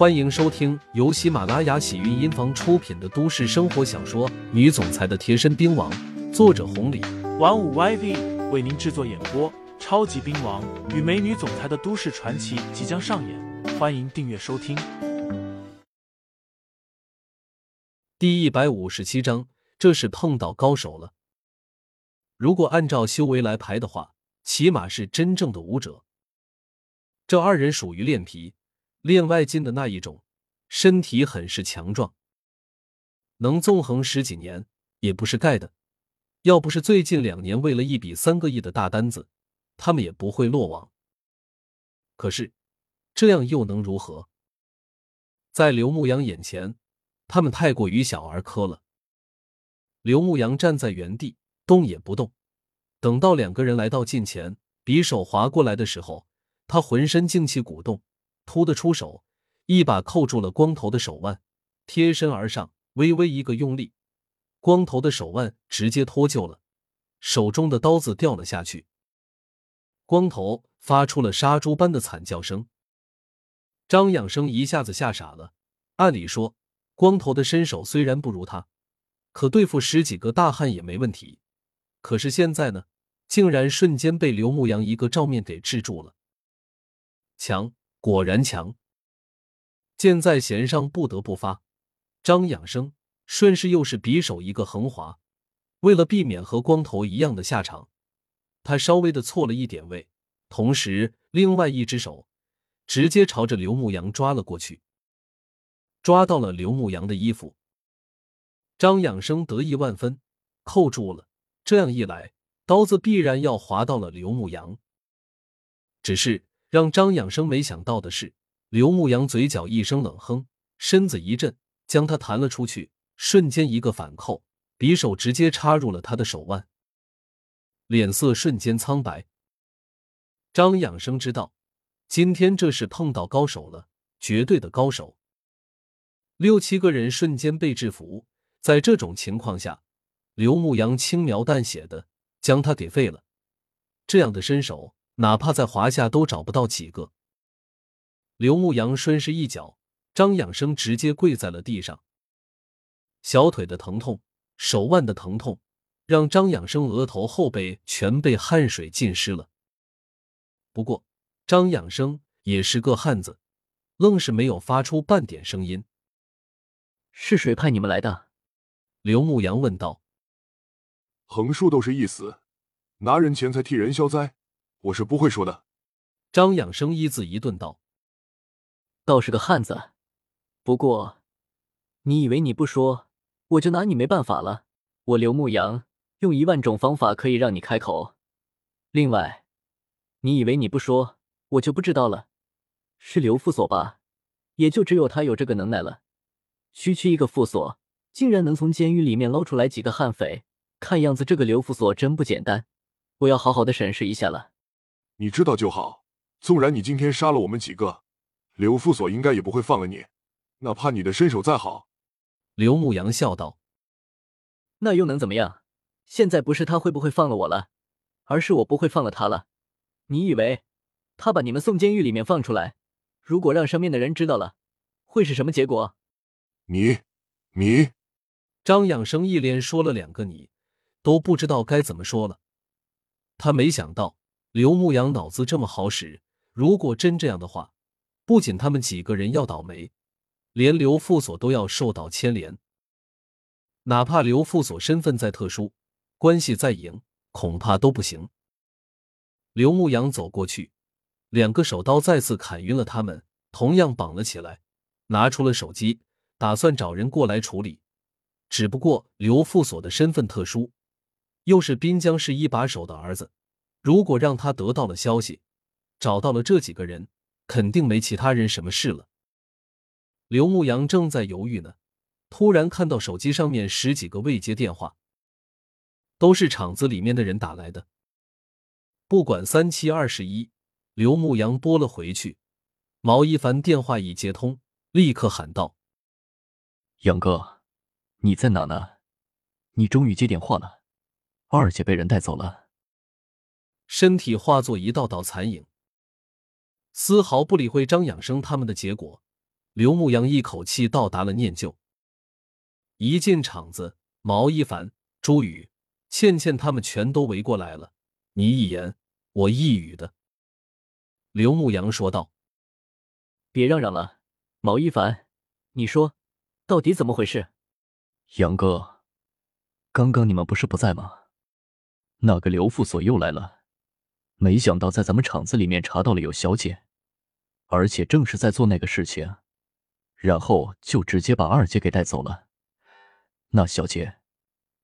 欢迎收听由喜马拉雅喜韵音房出品的都市生活小说《女总裁的贴身兵王》，作者红礼，玩五 YV 为您制作演播。超级兵王与美女总裁的都市传奇即将上演，欢迎订阅收听。第一百五十七章，这是碰到高手了。如果按照修为来排的话，起码是真正的武者。这二人属于练皮。练外劲的那一种，身体很是强壮，能纵横十几年也不是盖的。要不是最近两年为了一笔三个亿的大单子，他们也不会落网。可是这样又能如何？在刘牧阳眼前，他们太过于小儿科了。刘牧阳站在原地，动也不动。等到两个人来到近前，匕首划过来的时候，他浑身劲气鼓动。突的出手，一把扣住了光头的手腕，贴身而上，微微一个用力，光头的手腕直接脱臼了，手中的刀子掉了下去。光头发出了杀猪般的惨叫声。张养生一下子吓傻了。按理说，光头的身手虽然不如他，可对付十几个大汉也没问题。可是现在呢，竟然瞬间被刘牧阳一个照面给制住了。强！果然强，箭在弦上不得不发。张养生顺势又是匕首一个横划，为了避免和光头一样的下场，他稍微的错了一点位，同时另外一只手直接朝着刘牧阳抓了过去，抓到了刘牧阳的衣服。张养生得意万分，扣住了。这样一来，刀子必然要划到了刘牧阳。只是。让张养生没想到的是，刘牧阳嘴角一声冷哼，身子一震，将他弹了出去，瞬间一个反扣，匕首直接插入了他的手腕，脸色瞬间苍白。张养生知道，今天这是碰到高手了，绝对的高手。六七个人瞬间被制服，在这种情况下，刘牧阳轻描淡写的将他给废了，这样的身手。哪怕在华夏都找不到几个。刘牧阳顺势一脚，张养生直接跪在了地上。小腿的疼痛，手腕的疼痛，让张养生额头、后背全被汗水浸湿了。不过，张养生也是个汉子，愣是没有发出半点声音。是谁派你们来的？刘牧阳问道。横竖都是一死，拿人钱财替人消灾。我是不会说的。张养生一字一顿道：“倒是个汉子，不过，你以为你不说，我就拿你没办法了？我刘牧阳用一万种方法可以让你开口。另外，你以为你不说，我就不知道了？是刘副所吧？也就只有他有这个能耐了。区区一个副所，竟然能从监狱里面捞出来几个悍匪，看样子这个刘副所真不简单。我要好好的审视一下了。”你知道就好。纵然你今天杀了我们几个，刘副所应该也不会放了你，哪怕你的身手再好。刘牧阳笑道：“那又能怎么样？现在不是他会不会放了我了，而是我不会放了他了。你以为他把你们送监狱里面放出来，如果让上面的人知道了，会是什么结果？”你，你，张养生一连说了两个你，都不知道该怎么说了。他没想到。刘牧阳脑子这么好使，如果真这样的话，不仅他们几个人要倒霉，连刘副所都要受到牵连。哪怕刘副所身份再特殊，关系再硬，恐怕都不行。刘牧阳走过去，两个手刀再次砍晕了他们，同样绑了起来，拿出了手机，打算找人过来处理。只不过刘副所的身份特殊，又是滨江市一把手的儿子。如果让他得到了消息，找到了这几个人，肯定没其他人什么事了。刘牧阳正在犹豫呢，突然看到手机上面十几个未接电话，都是厂子里面的人打来的。不管三七二十一，刘牧阳拨了回去。毛一凡电话一接通，立刻喊道：“杨哥，你在哪呢？你终于接电话了，二姐被人带走了。”身体化作一道道残影，丝毫不理会张养生他们的结果。刘牧阳一口气到达了念旧。一进场子，毛一凡、朱宇、倩倩他们全都围过来了，你一言我一语的。刘牧阳说道：“别嚷嚷了，毛一凡，你说到底怎么回事？”杨哥，刚刚你们不是不在吗？那个刘副所又来了，没想到在咱们厂子里面查到了有小姐，而且正是在做那个事情，然后就直接把二姐给带走了。那小姐，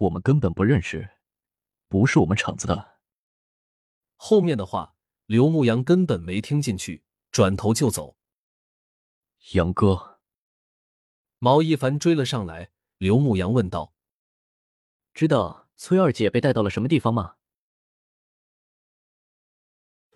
我们根本不认识，不是我们厂子的。后面的话，刘牧阳根本没听进去，转头就走。杨哥，毛一凡追了上来，刘牧阳问道：“知道崔二姐被带到了什么地方吗？”